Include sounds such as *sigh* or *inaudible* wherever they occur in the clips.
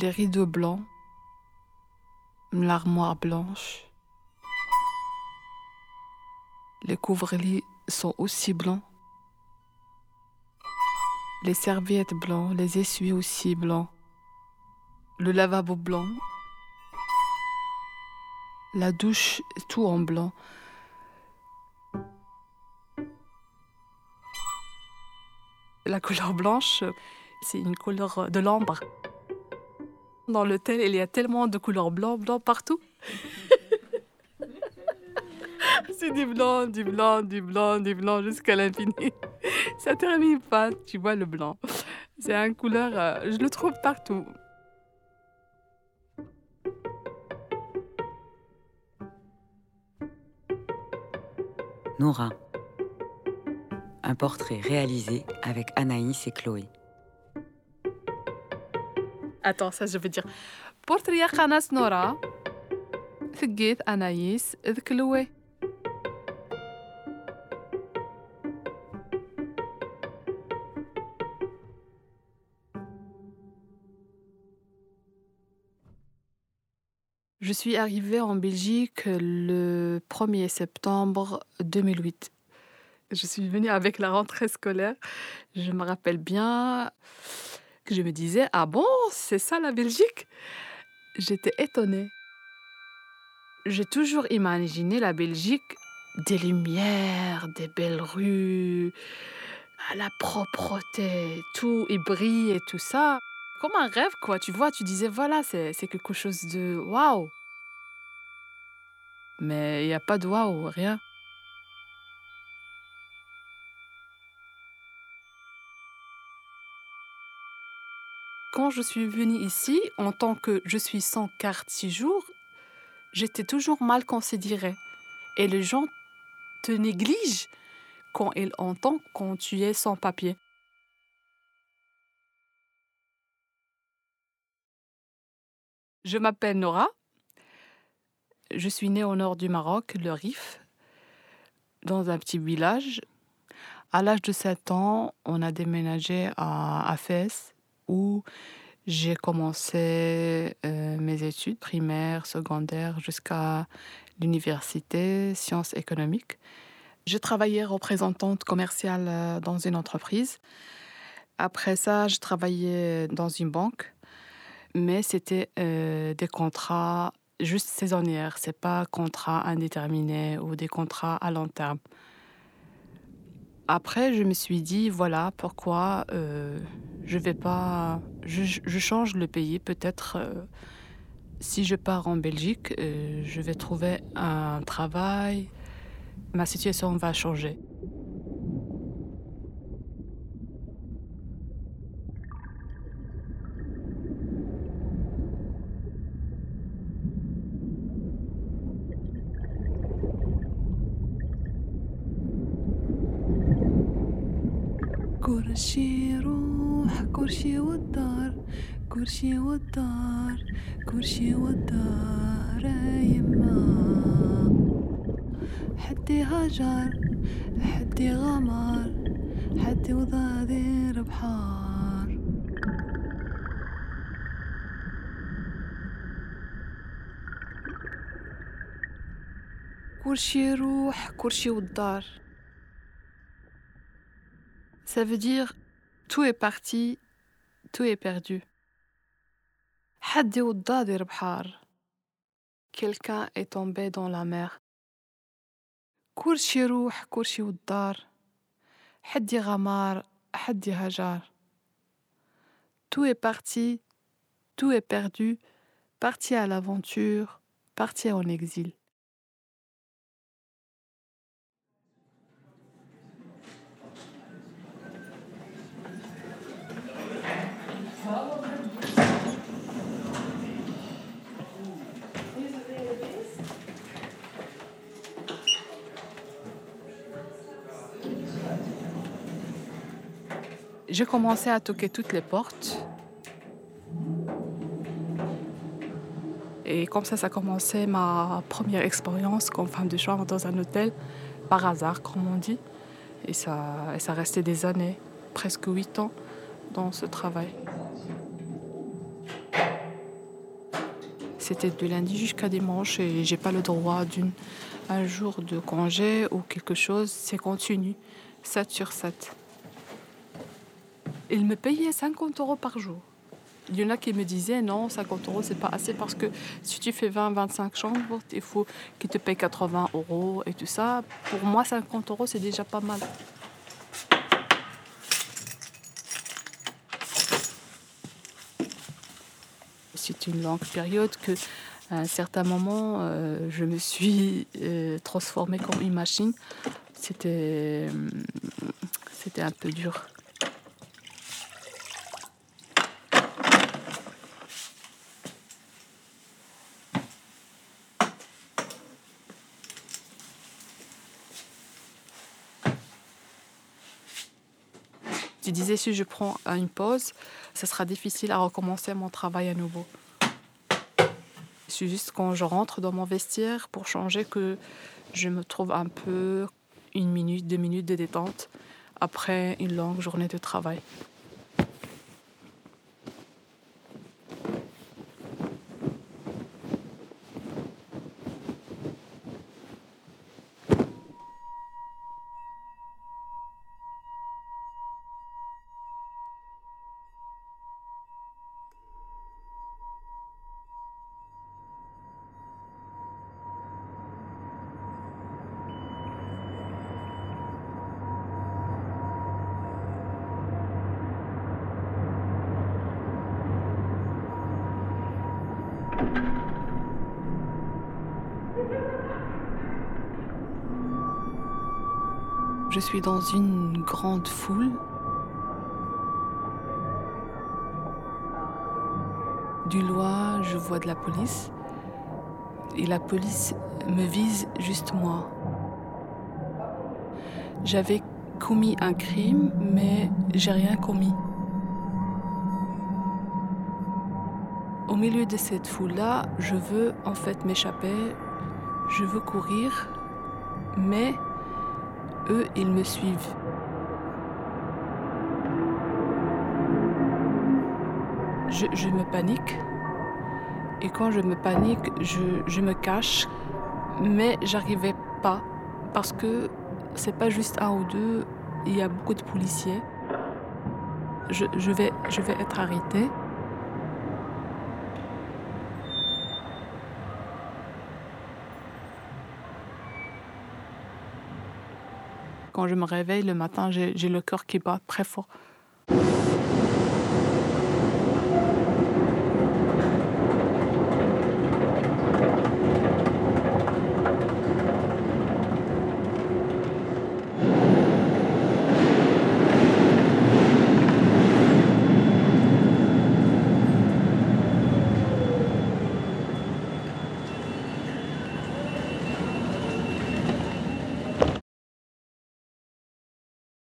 les rideaux blancs, l'armoire blanche. Les couvre-lits sont aussi blancs. Les serviettes blancs, les essuies aussi blancs. Le lavabo blanc. La douche, tout en blanc. La couleur blanche, c'est une couleur de l'ambre. Dans l'hôtel, il y a tellement de couleurs blanc, blanc partout. *laughs* c'est du blanc, du blanc, du blanc, du blanc jusqu'à l'infini. *laughs* Ça termine pas, tu vois le blanc. C'est une couleur, euh, je le trouve partout. Nora. Un portrait réalisé avec Anaïs et Chloé. Attends, ça je veux dire. Portrait قناة نورا ثقيت أنايس ذكلوي Je suis arrivée en Belgique le 1er septembre 2008. Je suis venue avec la rentrée scolaire. Je me rappelle bien que je me disais Ah bon, c'est ça la Belgique? J'étais étonnée. J'ai toujours imaginé la Belgique des lumières, des belles rues, la propreté, tout et brille et tout ça. Comme un rêve, quoi. Tu vois, tu disais Voilà, c'est quelque chose de waouh. Mais il n'y a pas de waouh, rien. Quand je suis venue ici, en tant que je suis sans carte six jours, j'étais toujours mal considérée. Et les gens te négligent quand ils entendent quand tu es sans papier. Je m'appelle Nora. Je suis née au nord du Maroc, le Rif, dans un petit village. À l'âge de 7 ans, on a déménagé à, à Fès, où j'ai commencé euh, mes études primaires, secondaires, jusqu'à l'université sciences économiques. J'ai travaillé représentante commerciale euh, dans une entreprise. Après ça, je travaillais dans une banque, mais c'était euh, des contrats juste saisonnières. C'est pas contrat indéterminé ou des contrats à long terme. Après, je me suis dit voilà pourquoi euh, je vais pas, je, change le pays. Peut-être euh, si je pars en Belgique, euh, je vais trouver un travail, ma situation va changer. كرشي روح كرشي والدار كرشي والدار كرشي والدار يما حدي هجر حدي غمر حدي وضاذير بحار. كرشي روح كرشي والدار. Ça veut dire tout est parti, tout est perdu. Quelqu'un est tombé dans la mer. Tout est parti, tout est perdu, parti à l'aventure, parti en exil. J'ai commencé à toquer toutes les portes. Et comme ça, ça a commencé ma première expérience comme femme de chambre dans un hôtel, par hasard, comme on dit. Et ça, restait des années, presque huit ans, dans ce travail. c'était de lundi jusqu'à dimanche et j'ai pas le droit d'une un jour de congé ou quelque chose, c'est continu, 7 sur 7. Il me payait 50 euros par jour. Il y en a qui me disaient non, 50 euros, c'est pas assez parce que si tu fais 20-25 chambres, il faut qu'ils te payent 80 euros et tout ça. Pour moi, 50 euros, c'est déjà pas mal. C'est une longue période que, à un certain moment, euh, je me suis euh, transformée comme une machine. C'était, euh, c'était un peu dur. Tu disais si je prends une pause, ce sera difficile à recommencer mon travail à nouveau. C'est juste quand je rentre dans mon vestiaire pour changer que je me trouve un peu une minute, deux minutes de détente après une longue journée de travail. Je suis dans une grande foule. Du loin, je vois de la police. Et la police me vise juste moi. J'avais commis un crime, mais j'ai rien commis. Au milieu de cette foule-là, je veux en fait m'échapper, je veux courir, mais eux, ils me suivent. Je, me panique. Et quand je me panique, je, me cache. Mais j'arrivais pas. Parce que c'est pas juste un ou deux. Il y a beaucoup de policiers. Je, vais, je vais être arrêtée. Quand je me réveille le matin, j'ai le cœur qui bat très fort.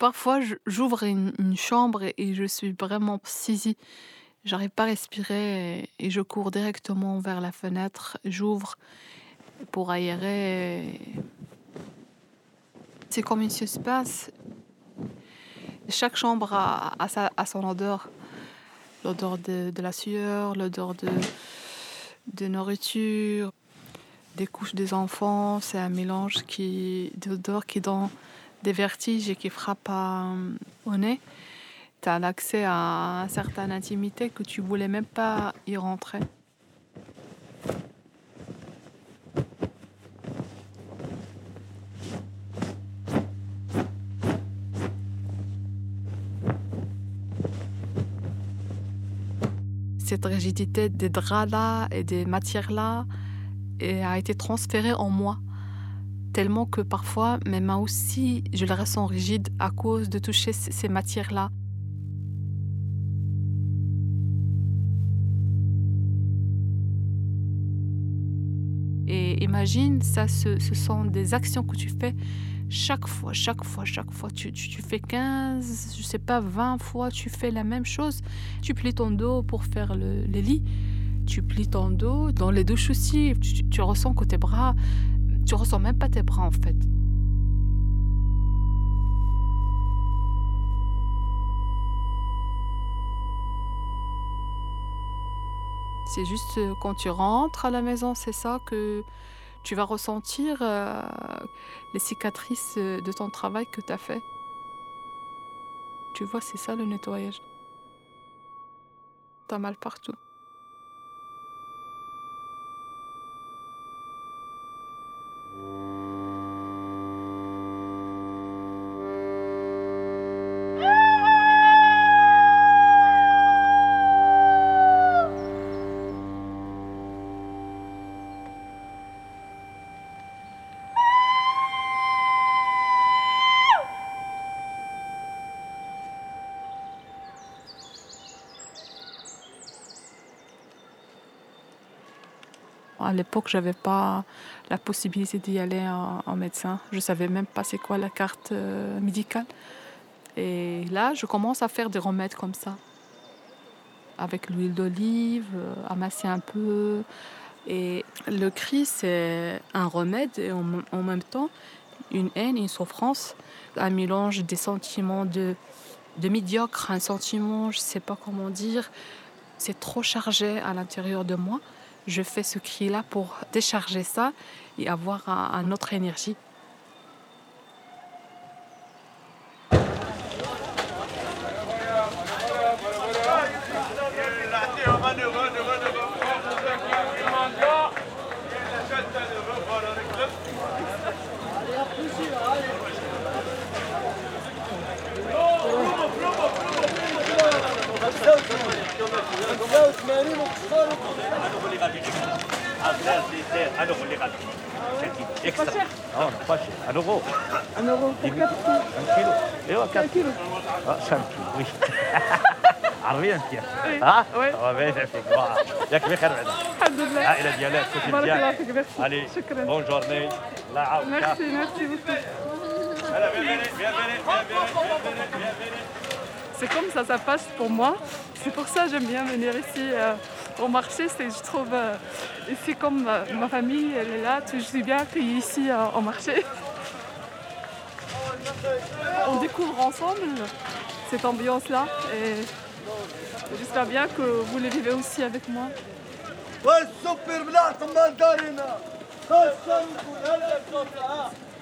Parfois, j'ouvre une, chambre et, je suis vraiment saisie. J'arrive pas à respirer et, je cours directement vers la fenêtre. J'ouvre pour aérer. C'est comme une suspense. Chaque chambre a, a, son odeur. L'odeur de, la sueur, l'odeur de, de nourriture, des couches des enfants. C'est un mélange qui, d'odeurs qui donne des vertiges qui frappent au nez, tu as l'accès à une certaine intimité que tu voulais même pas y rentrer. Cette rigidité des draps-là et des matières-là a été transférée en moi tellement que parfois mes mains aussi, je les ressens rigides à cause de toucher ces matières-là. Et imagine, ça, ce, sont des actions que tu fais chaque fois, chaque fois, chaque fois. Tu, tu, fais 15, je sais pas, 20 fois, tu fais la même chose. Tu plies ton dos pour faire le, lit. Tu plies ton dos dans les douches aussi. Tu, tu ressens que tes bras tu ressens même pas tes bras en fait. C'est juste euh, quand tu rentres à la maison, c'est ça que tu vas ressentir euh, les cicatrices euh, de ton travail que tu as fait? Tu vois, c'est ça le nettoyage. T'as mal partout. À l'époque, j'avais pas la possibilité d'y aller en, médecin. Je savais même pas c'est quoi la carte euh, médicale. Et là, je commence à faire des remèdes comme ça, avec l'huile d'olive, euh, amasser un peu. Et le cri, c'est un remède et en, même temps une haine, une souffrance, un mélange des sentiments de, de médiocre, un sentiment, je sais pas comment dire, c'est trop chargé à l'intérieur de moi je fais ce cri-là pour décharger ça et avoir un, autre énergie. Alors, on les rate. C'est pas cher Non, non, pas cher. Un euro. Un euro pour 4 Un kilo. Et *laughs* oh, Un quatre. kilo. Ah, 5 kilos, oui. عربية انت Oui. ها؟ Oui. اه ماشي فيك ياك بخير بعدا الحمد لله عائلة ديالك كنت بارك الله مزيان فيك ميرسي علي شكرا بون جورني لا عاود ميرسي ميرسي بوكو هلا bienvenue, bienvenue, bienvenue, bienvenue. C'est comme ça, ça passe pour moi. C'est pour ça que j'aime bien venir ici euh, au marché. C'est, je trouve euh, ici comme euh, ma famille, elle est là. Je suis bien accueillie ici euh, au marché. *laughs* On découvre ensemble cette ambiance-là et j'espère bien que vous le vivez aussi avec moi. والسوبر بلا طمان دارنا خاصة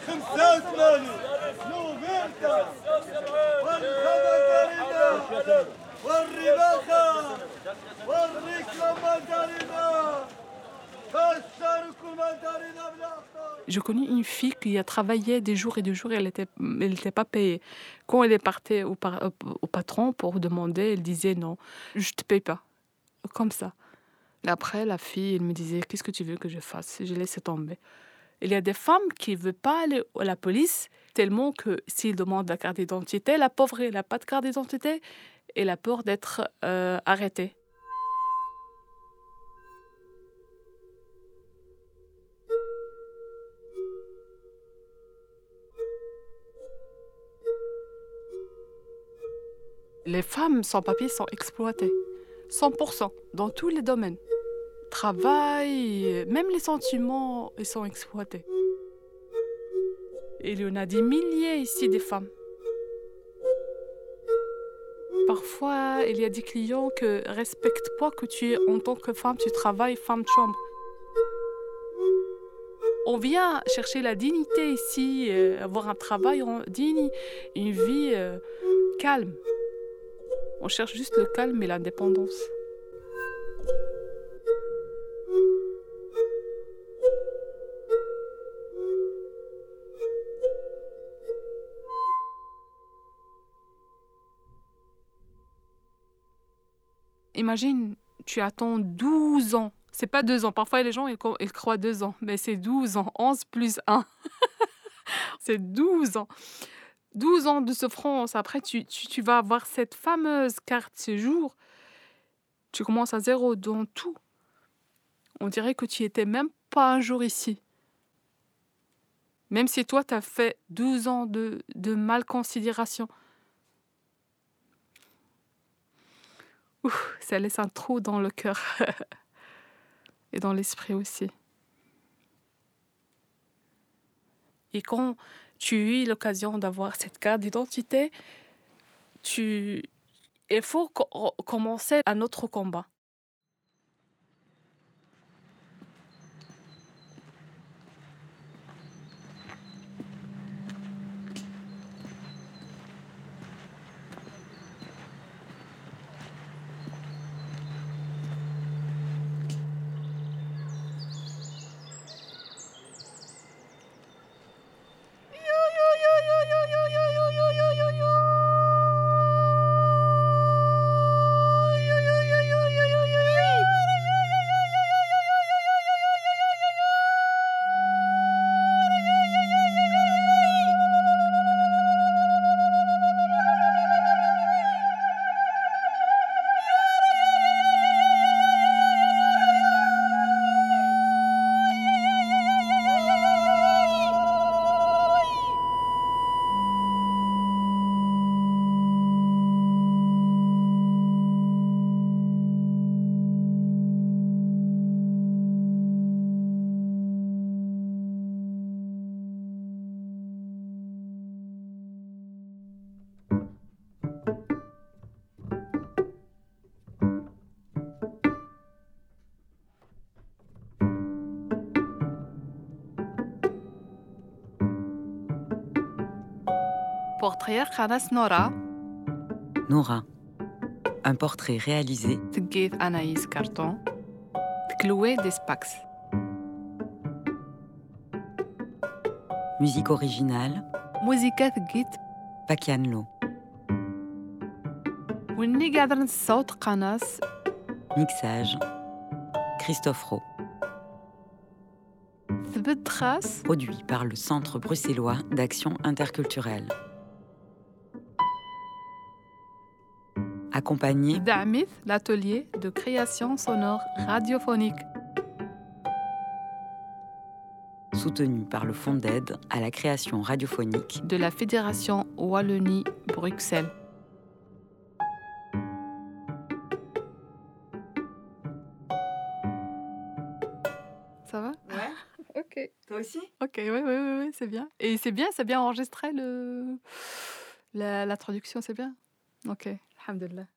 خمسة وثمانين نوفيرتا والخبر دارنا والرباخة والريكلام دارنا Je connais une fille qui a travaillé des jours et des jours et elle n'était elle pas payée. Quand elle est partie au, patron pour demander, elle disait non, je te paye pas. Comme ça. Après, la fille, elle me disait Qu'est-ce que tu veux que je fasse? Je laissais tomber. Il y a des femmes qui ne veulent pas aller à la police tellement que s'ils demandent la carte d'identité, la pauvre, elle n'a pas de carte d'identité, elle a peur d'être euh, arrêtée. Femmes sans papier sont exploitées. 100%, dans tous les domaines. Travail, même les sentiments, ils sont exploités. Il y en a des milliers ici des femmes. Parfois, il y a des clients qui ne respectent pas que tu es en tant que femme, tu travailles femme de chambre. On vient chercher la dignité ici, euh, avoir un travail digne, une vie euh, calme. On cherche juste le calme et l'indépendance. Imagine, tu attends 12 ans. C'est pas 2 ans. Parfois, les gens, ils, croient 2 ans. Mais c'est 12 ans. 11 plus 1. *laughs* c'est 12 ans. 12 ans de souffrance. Après, tu, tu, tu vas avoir cette fameuse carte séjour. Tu commences à zéro dans tout. On dirait que tu étais même pas un jour ici. Même si toi, tu as fait 12 ans de, de mal-considération. Ça laisse un trou dans le cœur. *laughs* Et dans l'esprit aussi. Et quand tu as eu l'occasion d'avoir cette carte d'identité, tu... il faut co- commencer un autre combat. Portrait Khanas Nora, Nora. Un portrait réalisé تقيت Anaïs Carton, Chloé Despax. musique originale موزيكا تقيت Pakianlo. وني قاعدة نصوت قناص Mixage Christophe Rowe. ثبت خاص Produit par le Centre bruxellois d'action interculturelle. accompagné d'Amith, l'atelier de création sonore radiophonique. Soutenu par le Fonds d'aide à la création radiophonique de la Fédération Wallonie-Bruxelles. Ça va? Ouais. *laughs* ok. Toi aussi? Ok, oui, oui, oui, ouais, c'est bien. Et c'est bien, c'est bien enregistré le... la, la traduction, c'est bien? Ok. الحمد لله.